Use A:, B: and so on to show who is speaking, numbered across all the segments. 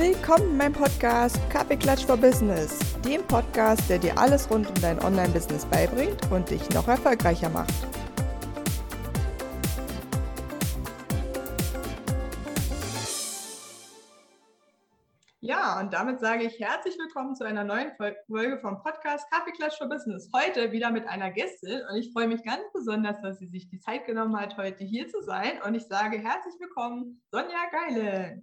A: Willkommen in meinem Podcast Kaffeeklatsch for Business, dem Podcast, der dir alles rund um dein Online-Business beibringt und dich noch erfolgreicher macht. Ja, und damit sage ich herzlich willkommen zu einer neuen Folge vom Podcast Kaffeeklatsch for Business. Heute wieder mit einer Gästin und ich freue mich ganz besonders, dass sie sich die Zeit genommen hat, heute hier zu sein. Und ich sage herzlich willkommen, Sonja Geile.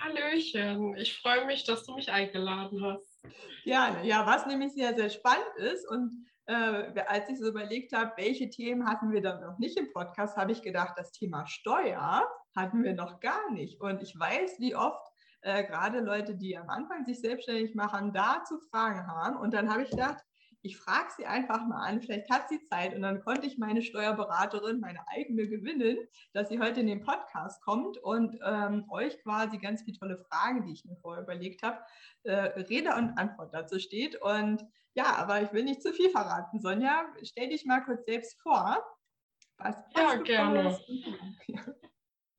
B: Hallöchen, ich freue mich, dass du mich eingeladen hast.
A: Gerne, ja, was nämlich sehr, sehr spannend ist und äh, als ich so überlegt habe, welche Themen hatten wir dann noch nicht im Podcast, habe ich gedacht, das Thema Steuer hatten wir noch gar nicht. Und ich weiß, wie oft äh, gerade Leute, die am Anfang sich selbstständig machen, dazu Fragen haben. Und dann habe ich gedacht, ich frage sie einfach mal an, vielleicht hat sie Zeit und dann konnte ich meine Steuerberaterin, meine eigene gewinnen, dass sie heute in den Podcast kommt und ähm, euch quasi ganz viele tolle Fragen, die ich mir vorher überlegt habe, äh, Rede und Antwort dazu steht. Und ja, aber ich will nicht zu viel verraten. Sonja, stell dich mal kurz selbst vor.
B: Was, was ja, gerne.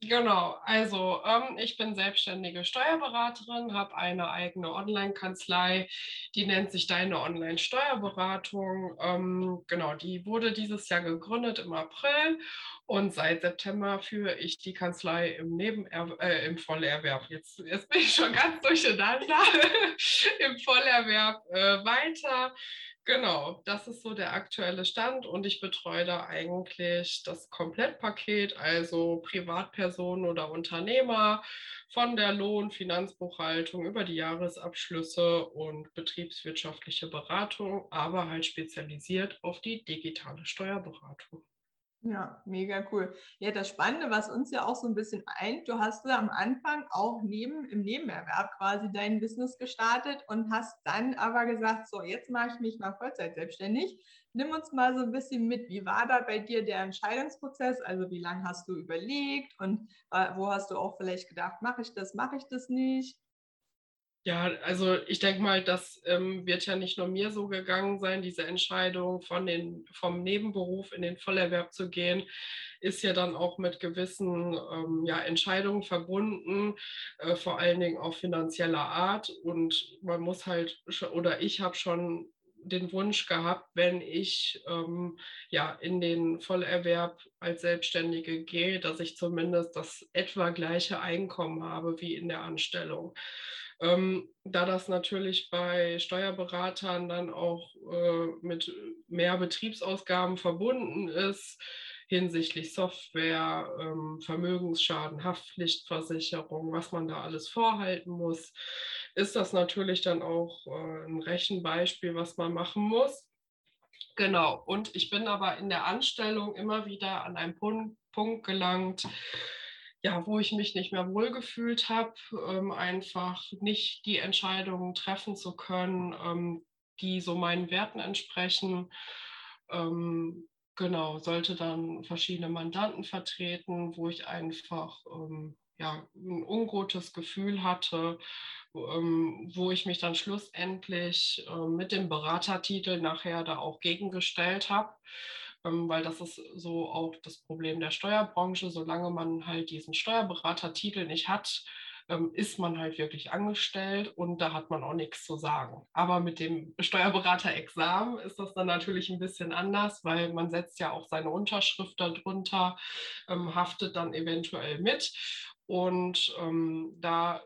B: Genau, also ähm, ich bin selbstständige Steuerberaterin, habe eine eigene Online-Kanzlei, die nennt sich Deine Online-Steuerberatung. Ähm, genau, die wurde dieses Jahr gegründet im April und seit September führe ich die Kanzlei im, Nebener äh, im Vollerwerb. Jetzt, jetzt bin ich schon ganz durcheinander im Vollerwerb äh, weiter. Genau, das ist so der aktuelle Stand und ich betreue da eigentlich das Komplettpaket, also Privatpersonen oder Unternehmer von der Lohn-, Finanzbuchhaltung über die Jahresabschlüsse und betriebswirtschaftliche Beratung, aber halt spezialisiert auf die digitale Steuerberatung.
A: Ja, mega cool. Ja, das Spannende, was uns ja auch so ein bisschen eint, du hast ja am Anfang auch neben, im Nebenerwerb quasi dein Business gestartet und hast dann aber gesagt, so, jetzt mache ich mich mal Vollzeit selbstständig. Nimm uns mal so ein bisschen mit. Wie war da bei dir der Entscheidungsprozess? Also wie lange hast du überlegt und äh, wo hast du auch vielleicht gedacht, mache ich das, mache ich das nicht?
B: Ja, also ich denke mal, das ähm, wird ja nicht nur mir so gegangen sein. Diese Entscheidung von den, vom Nebenberuf in den Vollerwerb zu gehen, ist ja dann auch mit gewissen ähm, ja, Entscheidungen verbunden, äh, vor allen Dingen auch finanzieller Art. Und man muss halt, oder ich habe schon den Wunsch gehabt, wenn ich ähm, ja in den Vollerwerb als Selbstständige gehe, dass ich zumindest das etwa gleiche Einkommen habe wie in der Anstellung. Ähm, da das natürlich bei Steuerberatern dann auch äh, mit mehr Betriebsausgaben verbunden ist, hinsichtlich Software, ähm, Vermögensschaden, Haftpflichtversicherung, was man da alles vorhalten muss, ist das natürlich dann auch äh, ein Rechenbeispiel, was man machen muss. Genau, und ich bin aber in der Anstellung immer wieder an einen Punkt, Punkt gelangt, ja, wo ich mich nicht mehr wohlgefühlt habe, ähm, einfach nicht die Entscheidungen treffen zu können, ähm, die so meinen Werten entsprechen. Ähm, genau, sollte dann verschiedene Mandanten vertreten, wo ich einfach ähm, ja, ein ungutes Gefühl hatte, ähm, wo ich mich dann schlussendlich äh, mit dem Beratertitel nachher da auch gegengestellt habe. Ähm, weil das ist so auch das Problem der Steuerbranche. Solange man halt diesen Steuerberatertitel nicht hat, ähm, ist man halt wirklich angestellt und da hat man auch nichts zu sagen. Aber mit dem Steuerberaterexamen ist das dann natürlich ein bisschen anders, weil man setzt ja auch seine Unterschrift darunter, ähm, haftet dann eventuell mit. Und ähm, da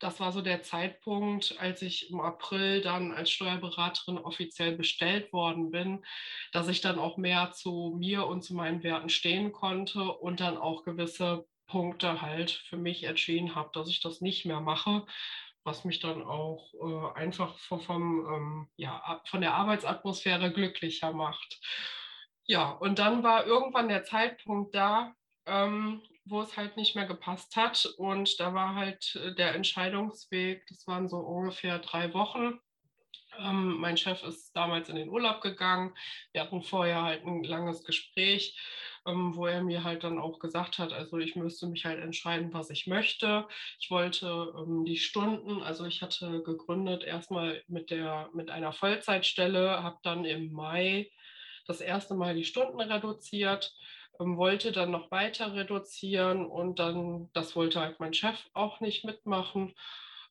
B: das war so der Zeitpunkt, als ich im April dann als Steuerberaterin offiziell bestellt worden bin, dass ich dann auch mehr zu mir und zu meinen Werten stehen konnte und dann auch gewisse Punkte halt für mich entschieden habe, dass ich das nicht mehr mache, was mich dann auch äh, einfach vom, vom ähm, ja, von der Arbeitsatmosphäre glücklicher macht. Ja, und dann war irgendwann der Zeitpunkt da, ähm, wo es halt nicht mehr gepasst hat. Und da war halt äh, der Entscheidungsweg, das waren so ungefähr drei Wochen. Ähm, mein Chef ist damals in den Urlaub gegangen. Wir hatten vorher halt ein langes Gespräch, ähm, wo er mir halt dann auch gesagt hat, also ich müsste mich halt entscheiden, was ich möchte. Ich wollte ähm, die Stunden, also ich hatte gegründet erstmal mit, der, mit einer Vollzeitstelle, habe dann im Mai das erste Mal die Stunden reduziert wollte dann noch weiter reduzieren und dann, das wollte halt mein Chef auch nicht mitmachen.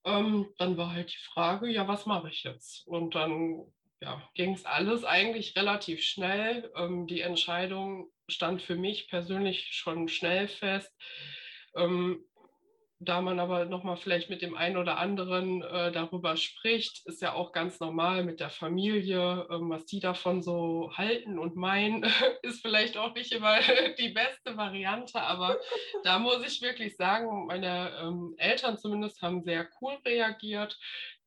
B: Ähm, dann war halt die Frage, ja, was mache ich jetzt? Und dann ja, ging es alles eigentlich relativ schnell. Ähm, die Entscheidung stand für mich persönlich schon schnell fest. Ähm, da man aber nochmal vielleicht mit dem einen oder anderen äh, darüber spricht, ist ja auch ganz normal mit der Familie, ähm, was die davon so halten und meinen, ist vielleicht auch nicht immer die beste Variante, aber da muss ich wirklich sagen, meine ähm, Eltern zumindest haben sehr cool reagiert.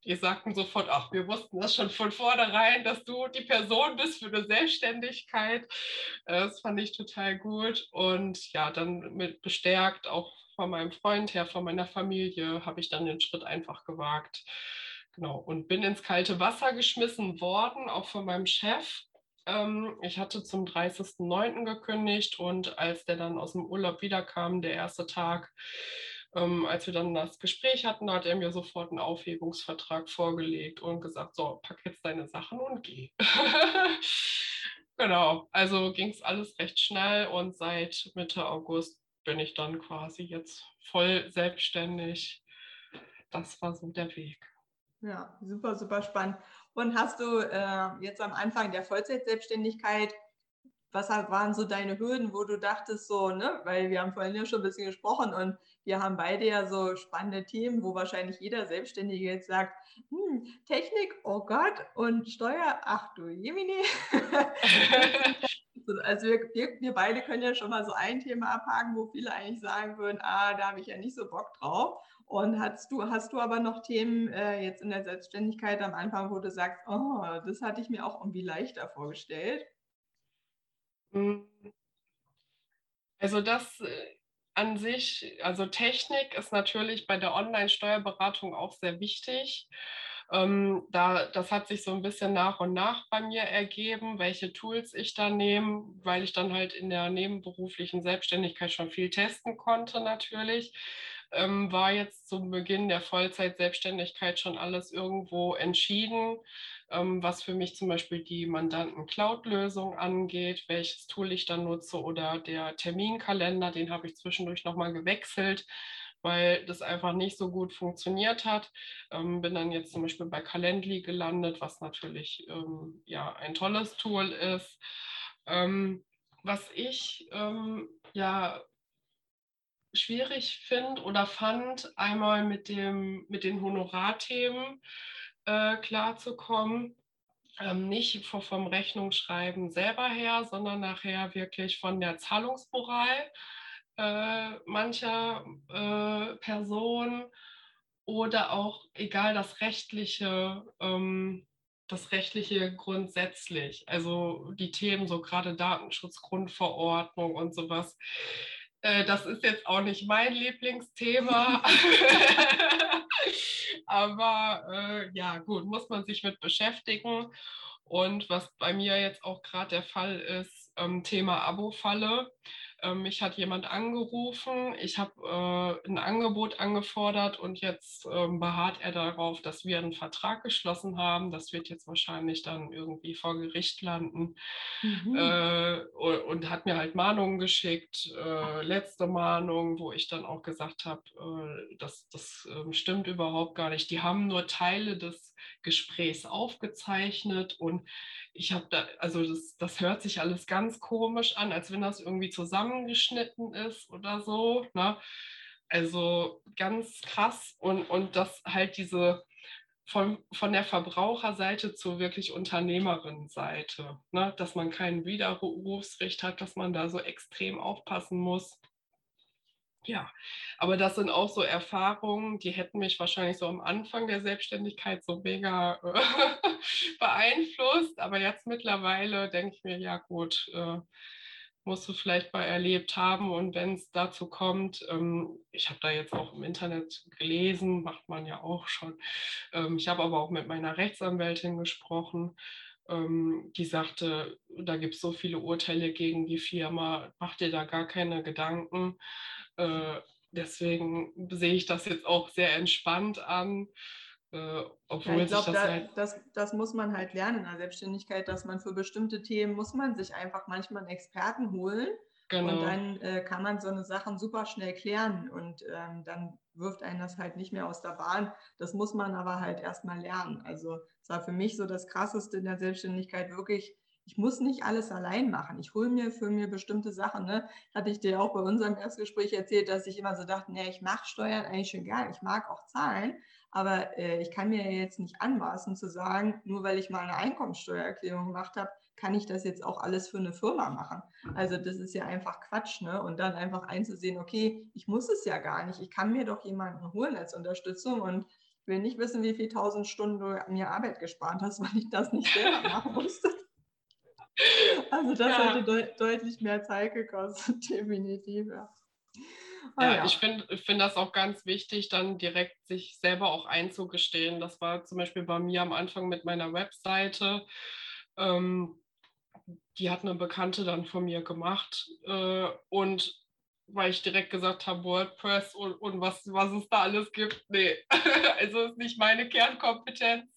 B: Die sagten sofort, ach, wir wussten das schon von vornherein, dass du die Person bist für eine Selbstständigkeit. Äh, das fand ich total gut und ja, dann mit bestärkt auch von meinem Freund her, von meiner Familie, habe ich dann den Schritt einfach gewagt. Genau, und bin ins kalte Wasser geschmissen worden, auch von meinem Chef. Ähm, ich hatte zum 30.09. gekündigt und als der dann aus dem Urlaub wiederkam, der erste Tag, ähm, als wir dann das Gespräch hatten, hat er mir sofort einen Aufhebungsvertrag vorgelegt und gesagt, so, pack jetzt deine Sachen und geh. genau, also ging es alles recht schnell und seit Mitte August bin ich dann quasi jetzt voll selbstständig. Das war so der Weg.
A: Ja, super, super spannend. Und hast du äh, jetzt am Anfang der Vollzeitselbstständigkeit, was waren so deine Hürden, wo du dachtest, so, ne, weil wir haben vorhin ja schon ein bisschen gesprochen und wir haben beide ja so spannende Themen, wo wahrscheinlich jeder Selbstständige jetzt sagt, hm, Technik, oh Gott, und Steuer, ach du Jemini. Also wir, wir, wir, beide können ja schon mal so ein Thema abhaken, wo viele eigentlich sagen würden, ah, da habe ich ja nicht so Bock drauf. Und hast du, hast du aber noch Themen äh, jetzt in der Selbstständigkeit am Anfang, wo du sagst, oh, das hatte ich mir auch irgendwie leichter vorgestellt?
B: Also das äh, an sich, also Technik ist natürlich bei der Online-Steuerberatung auch sehr wichtig. Ähm, da, das hat sich so ein bisschen nach und nach bei mir ergeben, welche Tools ich da nehme, weil ich dann halt in der nebenberuflichen Selbstständigkeit schon viel testen konnte natürlich. Ähm, war jetzt zum Beginn der Vollzeit-Selbstständigkeit schon alles irgendwo entschieden, ähm, was für mich zum Beispiel die Mandanten-Cloud-Lösung angeht, welches Tool ich dann nutze oder der Terminkalender, den habe ich zwischendurch nochmal gewechselt weil das einfach nicht so gut funktioniert hat. Ähm, bin dann jetzt zum Beispiel bei Calendly gelandet, was natürlich ähm, ja ein tolles Tool ist. Ähm, was ich ähm, ja schwierig finde oder fand, einmal mit, dem, mit den Honorarthemen äh, klarzukommen. Ähm, nicht vom Rechnungsschreiben selber her, sondern nachher wirklich von der Zahlungsmoral äh, mancher äh, Person oder auch egal das rechtliche, ähm, das rechtliche grundsätzlich, also die Themen so gerade Datenschutzgrundverordnung und sowas. Äh, das ist jetzt auch nicht mein Lieblingsthema. Aber äh, ja, gut, muss man sich mit beschäftigen. Und was bei mir jetzt auch gerade der Fall ist, ähm, Thema Abo-Falle. Ähm, mich hat jemand angerufen, ich habe äh, ein Angebot angefordert und jetzt ähm, beharrt er darauf, dass wir einen Vertrag geschlossen haben. Das wird jetzt wahrscheinlich dann irgendwie vor Gericht landen mhm. äh, und hat mir halt Mahnungen geschickt, äh, letzte Mahnung, wo ich dann auch gesagt habe, äh, das, das ähm, stimmt überhaupt gar nicht. Die haben nur Teile des Gesprächs aufgezeichnet und ich habe da, also das, das hört sich alles ganz komisch an, als wenn das irgendwie zusammengeschnitten ist oder so. Ne? Also ganz krass und, und dass halt diese von, von der Verbraucherseite zur wirklich Unternehmerinnenseite, ne? dass man kein Widerrufsrecht hat, dass man da so extrem aufpassen muss. Ja, aber das sind auch so Erfahrungen, die hätten mich wahrscheinlich so am Anfang der Selbstständigkeit so mega äh, beeinflusst. Aber jetzt mittlerweile denke ich mir, ja gut, äh, musst du vielleicht mal erlebt haben. Und wenn es dazu kommt, ähm, ich habe da jetzt auch im Internet gelesen, macht man ja auch schon. Ähm, ich habe aber auch mit meiner Rechtsanwältin gesprochen ähm, die sagte, da gibt es so viele Urteile gegen die Firma, mach dir da gar keine Gedanken. Äh, deswegen sehe ich das jetzt auch sehr entspannt an.
A: Äh, obwohl ja, ich glaube, das, da, halt das, das, muss man halt lernen in der Selbstständigkeit, dass man für bestimmte Themen muss man sich einfach manchmal einen Experten holen, Genau. Und dann äh, kann man so eine Sachen super schnell klären und ähm, dann wirft einen das halt nicht mehr aus der Bahn. Das muss man aber halt erstmal lernen. Also es war für mich so das Krasseste in der Selbstständigkeit wirklich, ich muss nicht alles allein machen. Ich hole mir für mir bestimmte Sachen. Ne? Hatte ich dir auch bei unserem Erstgespräch erzählt, dass ich immer so dachte, nee, ich mache Steuern eigentlich schon gern. Ich mag auch Zahlen, aber äh, ich kann mir jetzt nicht anmaßen zu sagen, nur weil ich mal eine Einkommensteuererklärung gemacht habe, kann ich das jetzt auch alles für eine Firma machen? Also das ist ja einfach Quatsch, ne? Und dann einfach einzusehen, okay, ich muss es ja gar nicht. Ich kann mir doch jemanden holen als Unterstützung und will nicht wissen, wie viele tausend Stunden du mir Arbeit gespart hast, weil ich das nicht selber machen musste. Also das ja. hätte de deutlich mehr Zeit gekostet, definitiv. Ja.
B: Ah, ja, ja, ich finde find das auch ganz wichtig, dann direkt sich selber auch einzugestehen. Das war zum Beispiel bei mir am Anfang mit meiner Webseite. Ähm, die hat eine Bekannte dann von mir gemacht äh, und weil ich direkt gesagt habe, WordPress und, und was, was es da alles gibt. Nee, also ist nicht meine Kernkompetenz.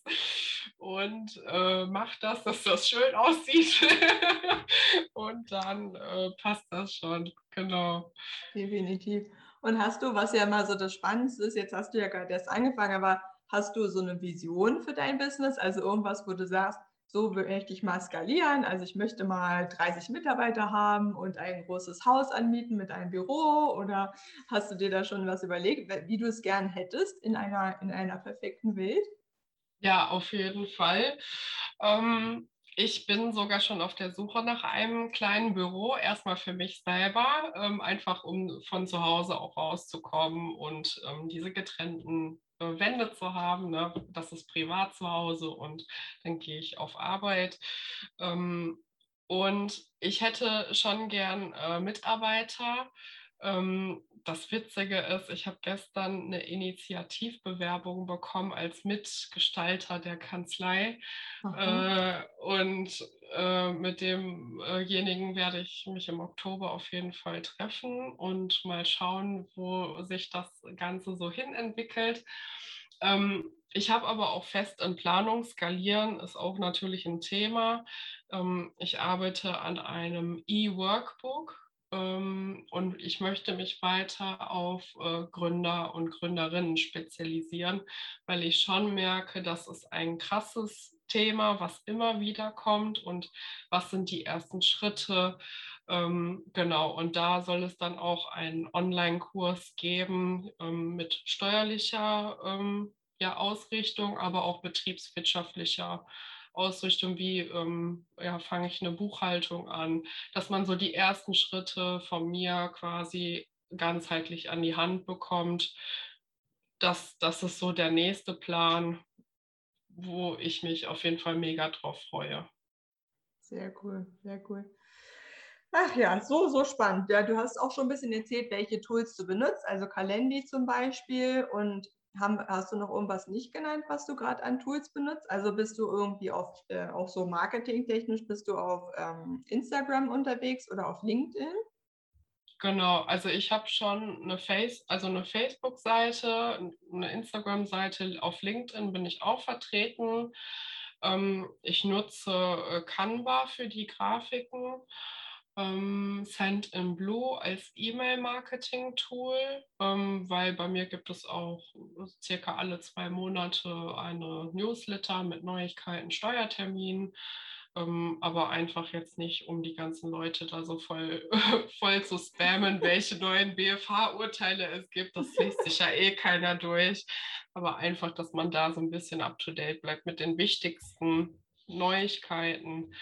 B: Und äh, macht das, dass das schön aussieht. und dann äh, passt das schon. Genau.
A: Definitiv. Und hast du, was ja immer so das Spannendste ist, jetzt hast du ja gerade erst angefangen, aber hast du so eine Vision für dein Business? Also irgendwas, wo du sagst, so möchte ich mal skalieren. Also ich möchte mal 30 Mitarbeiter haben und ein großes Haus anmieten mit einem Büro oder hast du dir da schon was überlegt, wie du es gern hättest in einer, in einer perfekten Welt?
B: Ja, auf jeden Fall. Ähm, ich bin sogar schon auf der Suche nach einem kleinen Büro, erstmal für mich selber, ähm, einfach um von zu Hause auch rauszukommen und ähm, diese getrennten Wände zu haben. Ne? Das ist privat zu Hause und dann gehe ich auf Arbeit. Ähm, und ich hätte schon gern äh, Mitarbeiter. Ähm, das Witzige ist, ich habe gestern eine Initiativbewerbung bekommen als Mitgestalter der Kanzlei. Äh, und äh, mit demjenigen werde ich mich im Oktober auf jeden Fall treffen und mal schauen, wo sich das Ganze so hin entwickelt. Ähm, ich habe aber auch fest in Planung, skalieren ist auch natürlich ein Thema. Ähm, ich arbeite an einem E-Workbook und ich möchte mich weiter auf äh, Gründer und Gründerinnen spezialisieren, weil ich schon merke, dass es ein krasses Thema, was immer wieder kommt und was sind die ersten Schritte. Ähm, genau, und da soll es dann auch einen Online-Kurs geben ähm, mit steuerlicher ähm, ja, Ausrichtung, aber auch betriebswirtschaftlicher Ausrichtung, wie ähm, ja, fange ich eine Buchhaltung an, dass man so die ersten Schritte von mir quasi ganzheitlich an die Hand bekommt. Das, das ist so der nächste Plan, wo ich mich auf jeden Fall mega drauf freue.
A: Sehr cool, sehr cool. Ach ja, so, so spannend. Ja, du hast auch schon ein bisschen erzählt, welche Tools du benutzt, also Calendly zum Beispiel. Und haben, hast du noch irgendwas nicht genannt, was du gerade an Tools benutzt? Also bist du irgendwie auf, äh, auch so marketingtechnisch, bist du auf ähm, Instagram unterwegs oder auf LinkedIn?
B: Genau, also ich habe schon eine Face, also eine Facebook-Seite, eine Instagram-Seite, auf LinkedIn bin ich auch vertreten. Ähm, ich nutze äh, Canva für die Grafiken ähm, Send in Blue als E-Mail-Marketing-Tool, ähm, weil bei mir gibt es auch circa alle zwei Monate eine Newsletter mit Neuigkeiten, Steuerterminen. Ähm, aber einfach jetzt nicht, um die ganzen Leute da so voll, voll zu spammen, welche neuen BFH-Urteile es gibt. Das liest sich ja eh keiner durch. Aber einfach, dass man da so ein bisschen up-to-date bleibt mit den wichtigsten Neuigkeiten.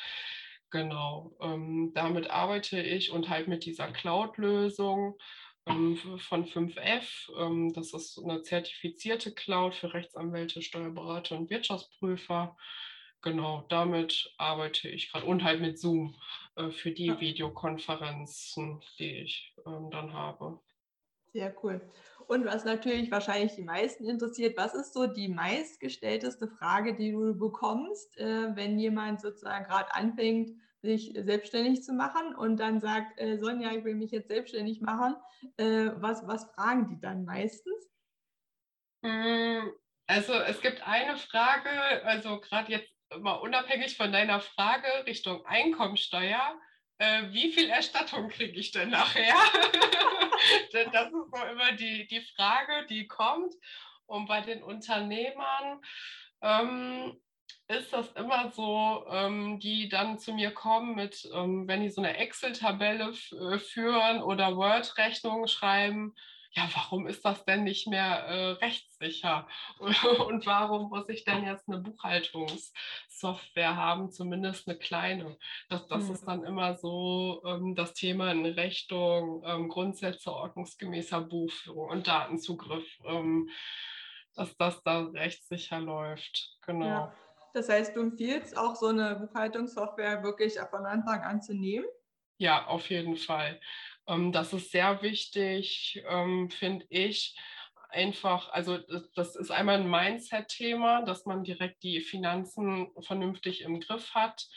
B: Genau, ähm, damit arbeite ich und halt mit dieser Cloud-Lösung ähm, von 5F. Ähm, das ist eine zertifizierte Cloud für Rechtsanwälte, Steuerberater und Wirtschaftsprüfer. Genau, damit arbeite ich gerade und halt mit Zoom äh, für die. Videokonferenzen, die ich ähm, dann habe.
A: Sehr cool. Und was natürlich wahrscheinlich die meisten interessiert, was ist so die meistgestellteste Frage, die du bekommst, äh, wenn jemand sozusagen gerade anfängt, sich selbstständig zu machen und dann sagt, äh, Sonja, ich will mich jetzt selbstständig machen. Äh, was, was fragen die dann meistens?
B: Hm, also es gibt eine Frage, also gerade jetzt mal unabhängig von deiner Frage Richtung Einkommensteuer, äh, wie viel Erstattung kriege ich denn nachher? das ist so immer die, die Frage, die kommt. Und bei den Unternehmern ähm, ist das immer so, ähm, die dann zu mir kommen mit, ähm, wenn die so eine Excel-Tabelle äh, führen oder Word-Rechnungen schreiben, ja, warum ist das denn nicht mehr äh, rechtssicher? Und warum muss ich denn jetzt eine Buchhaltungssoftware haben, zumindest eine kleine? Das, das mhm. ist dann immer so ähm, das Thema in Richtung ähm, Grundsätze ordnungsgemäßer Buchführung und Datenzugriff, ähm, dass das da rechtssicher läuft. Genau. Ja.
A: Das heißt, du empfiehlst auch so eine Buchhaltungssoftware wirklich von Anfang an zu nehmen?
B: Ja, auf jeden Fall. Ähm, das ist sehr wichtig, ähm, finde ich. Einfach, also das ist einmal ein Mindset-Thema, dass man direkt die Finanzen vernünftig im Griff hat.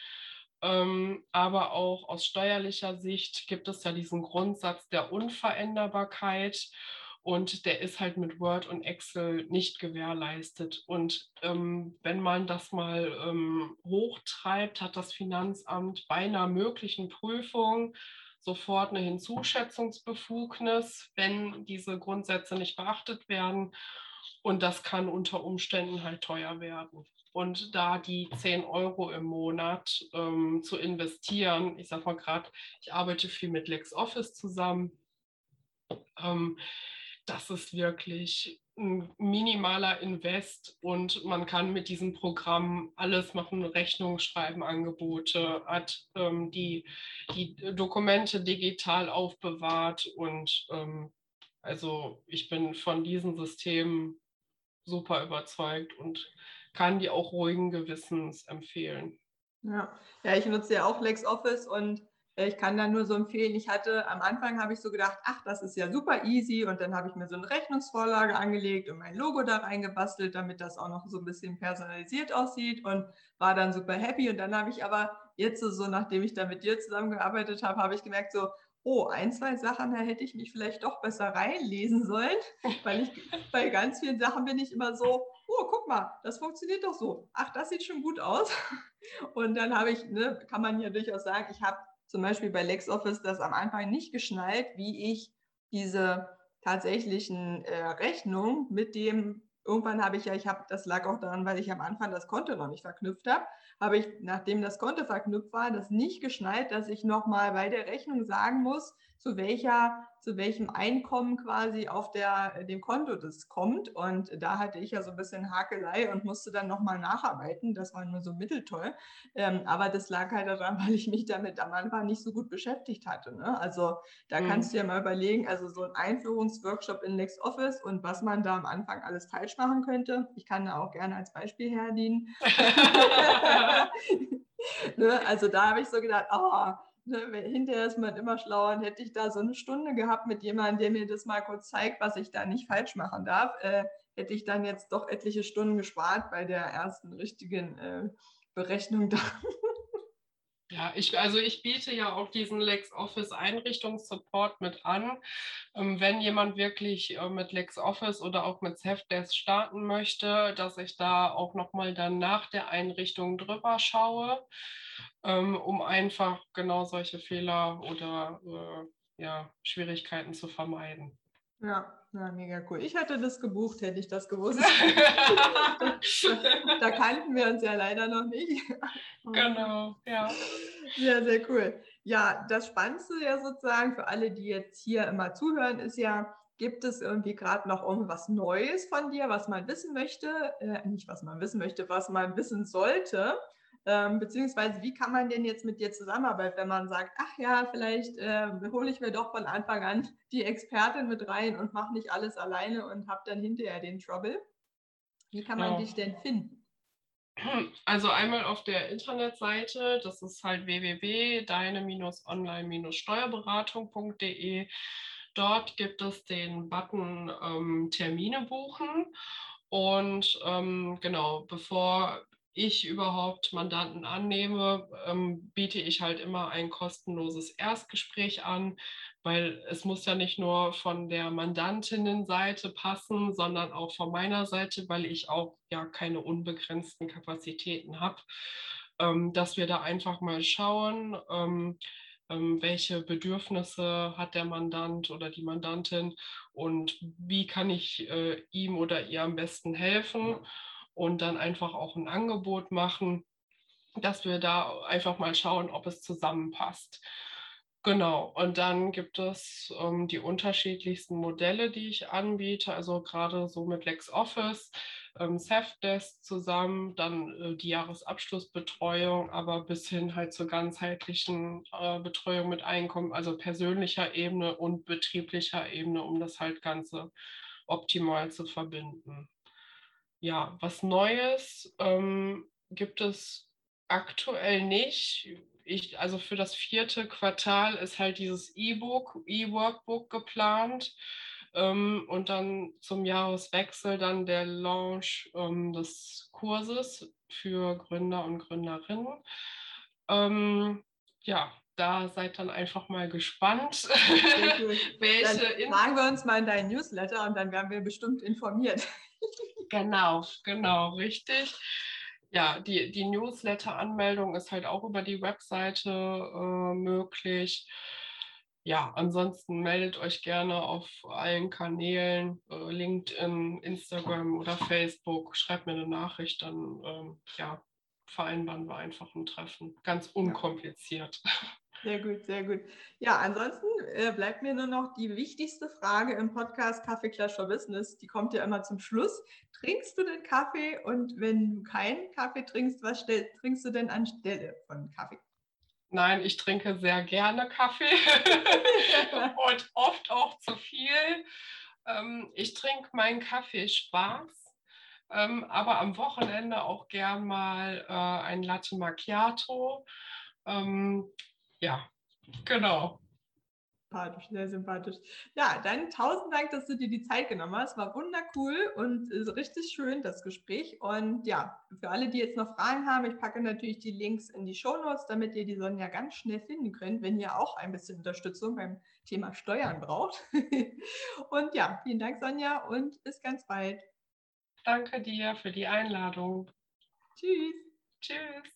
B: Ähm, aber auch aus steuerlicher Sicht gibt es ja diesen Grundsatz der Unveränderbarkeit und der ist halt mit Word und Excel nicht gewährleistet. Und ähm, wenn man das mal ähm, hochtreibt, hat das Finanzamt bei einer möglichen Prüfung sofort eine Hinzuschätzungsbefugnis, wenn diese Grundsätze nicht beachtet werden. Und das kann unter Umständen halt teuer werden. Und da die 10 Euro im Monat ähm, zu investieren, ich sage mal gerade, ich arbeite viel mit LexOffice zusammen, ähm, das ist wirklich ein minimaler Invest und man kann mit diesem Programm alles machen, Rechnungen schreiben, Angebote, hat ähm, die, die Dokumente digital aufbewahrt und ähm, also ich bin von diesem System super überzeugt und kann die auch ruhigen Gewissens empfehlen.
A: Ja, ja ich nutze ja auch LexOffice und ich kann da nur so empfehlen, ich hatte am Anfang habe ich so gedacht, ach, das ist ja super easy und dann habe ich mir so eine Rechnungsvorlage angelegt und mein Logo da reingebastelt, damit das auch noch so ein bisschen personalisiert aussieht und war dann super happy und dann habe ich aber jetzt so, nachdem ich da mit dir zusammengearbeitet habe, habe ich gemerkt so, oh, ein, zwei Sachen, da hätte ich mich vielleicht doch besser reinlesen sollen, weil ich bei ganz vielen Sachen bin ich immer so, oh, guck mal, das funktioniert doch so. Ach, das sieht schon gut aus. Und dann habe ich, ne, kann man ja durchaus sagen, ich habe zum Beispiel bei LexOffice das am Anfang nicht geschnallt, wie ich diese tatsächlichen äh, Rechnungen mit dem, irgendwann habe ich ja, ich habe, das lag auch daran, weil ich am Anfang das Konto noch nicht verknüpft habe, habe ich, nachdem das Konto verknüpft war, das nicht geschnallt, dass ich nochmal bei der Rechnung sagen muss, zu welcher zu welchem Einkommen quasi auf der, äh, dem Konto das kommt. Und da hatte ich ja so ein bisschen Hakelei und musste dann nochmal nacharbeiten. Das war nur so mitteltoll. Ähm, aber das lag halt daran, weil ich mich damit am Anfang nicht so gut beschäftigt hatte. Ne? Also da mhm. kannst du ja mal überlegen, also so ein Einführungsworkshop in LexOffice und was man da am Anfang alles falsch machen könnte. Ich kann da auch gerne als Beispiel herdienen. ne? Also da habe ich so gedacht, oh, ne, hinterher ist man immer schlauer und hätte ich da so eine Stunde gehabt mit jemandem, der mir das mal kurz zeigt, was ich da nicht falsch machen darf, äh, hätte ich dann jetzt doch etliche Stunden gespart bei der ersten richtigen äh, Berechnung da.
B: Ja, ich, also ich biete ja auch diesen LexOffice Einrichtungssupport mit an. Ähm, wenn jemand wirklich äh, mit LexOffice oder auch mit Safdesk starten möchte, dass ich da auch nochmal dann nach der Einrichtung drüber schaue ähm, um einfach genau solche Fehler oder äh, ja, Schwierigkeiten zu vermeiden.
A: Ja, ja, mega cool. Ich hatte das gebucht, hätte ich das gewusst. da kannten wir uns ja leider noch nicht.
B: Genau, ja.
A: Sehr, sehr cool. Ja, das Spannendste ja sozusagen für alle, die jetzt hier immer zuhören, ist ja, gibt es irgendwie gerade noch irgendwas Neues von dir, was man wissen möchte? Äh, nicht, was man wissen möchte, was man wissen sollte. Ähm, beziehungsweise, wie kann man denn jetzt mit dir zusammenarbeiten, wenn man sagt, ach ja, vielleicht äh, hole ich mir doch von Anfang an die Expertin mit rein und mache nicht alles alleine und habe dann hinterher den Trouble? Wie kann man ja. dich denn finden?
B: Also einmal auf der Internetseite, das ist halt www.deine-online-steuerberatung.de. Dort gibt es den Button ähm, Termine buchen. Und ähm, genau, bevor ich überhaupt Mandanten annehme, ähm, biete ich halt immer ein kostenloses Erstgespräch an, weil es muss ja nicht nur von der Mandantinnenseite passen, sondern auch von meiner Seite, weil ich auch ja keine unbegrenzten Kapazitäten habe, ähm, dass wir da einfach mal schauen. Ähm, ähm, welche Bedürfnisse hat der Mandant oder die Mandantin und wie kann ich äh, ihm oder ihr am besten helfen und dann einfach auch ein Angebot machen, dass wir da einfach mal schauen, ob es zusammenpasst. Genau, und dann gibt es ähm, die unterschiedlichsten Modelle, die ich anbiete, also gerade so mit LexOffice, ähm, Safdesk zusammen, dann äh, die Jahresabschlussbetreuung, aber bis hin halt zur ganzheitlichen äh, Betreuung mit Einkommen, also persönlicher Ebene und betrieblicher Ebene, um das halt Ganze optimal zu verbinden. Ja, was Neues ähm, gibt es aktuell nicht ich, also für das vierte Quartal ist halt dieses E-Book, E-Workbook geplant. Ähm, und dann zum Jahreswechsel dann der Launch ähm, des Kurses für Gründer und Gründerinnen. Ähm, ja, da seid dann einfach mal gespannt,
A: welche. Dann fragen wir uns mal in deinen Newsletter und dann werden wir bestimmt informiert.
B: genau, genau, richtig ja, die, die Newsletter-Anmeldung ist halt auch über die Webseite äh, möglich. Ja, ansonsten meldet euch gerne auf allen Kanälen, äh, LinkedIn, Instagram oder Facebook. Schreibt mir eine Nachricht, dann ähm, ja, vereinbaren wir einfach ein Treffen. Ganz unkompliziert.
A: Sehr gut, sehr gut. Ja, ansonsten äh, bleibt mir nur noch die wichtigste Frage im Podcast Kaffee Clash for Business. Die kommt ja immer zum Schluss. Trinkst du den Kaffee? Und wenn du keinen Kaffee trinkst, was trinkst du denn anstelle von Kaffee?
B: Nein, ich trinke sehr gerne Kaffee und oft auch zu viel. Ähm, ich trinke meinen Kaffee Spaß. Ähm, aber am Wochenende auch gern mal äh, ein Latte Macchiato. Ähm, ja, genau.
A: Sympathisch, sehr sympathisch. Ja, dann tausend Dank, dass du dir die Zeit genommen hast. War wundercool und ist richtig schön, das Gespräch. Und ja, für alle, die jetzt noch Fragen haben, ich packe natürlich die Links in die Shownotes, damit ihr die Sonja ganz schnell finden könnt, wenn ihr auch ein bisschen Unterstützung beim Thema Steuern braucht. und ja, vielen Dank, Sonja, und bis ganz bald.
B: Danke dir für die Einladung.
A: Tschüss.
B: Tschüss.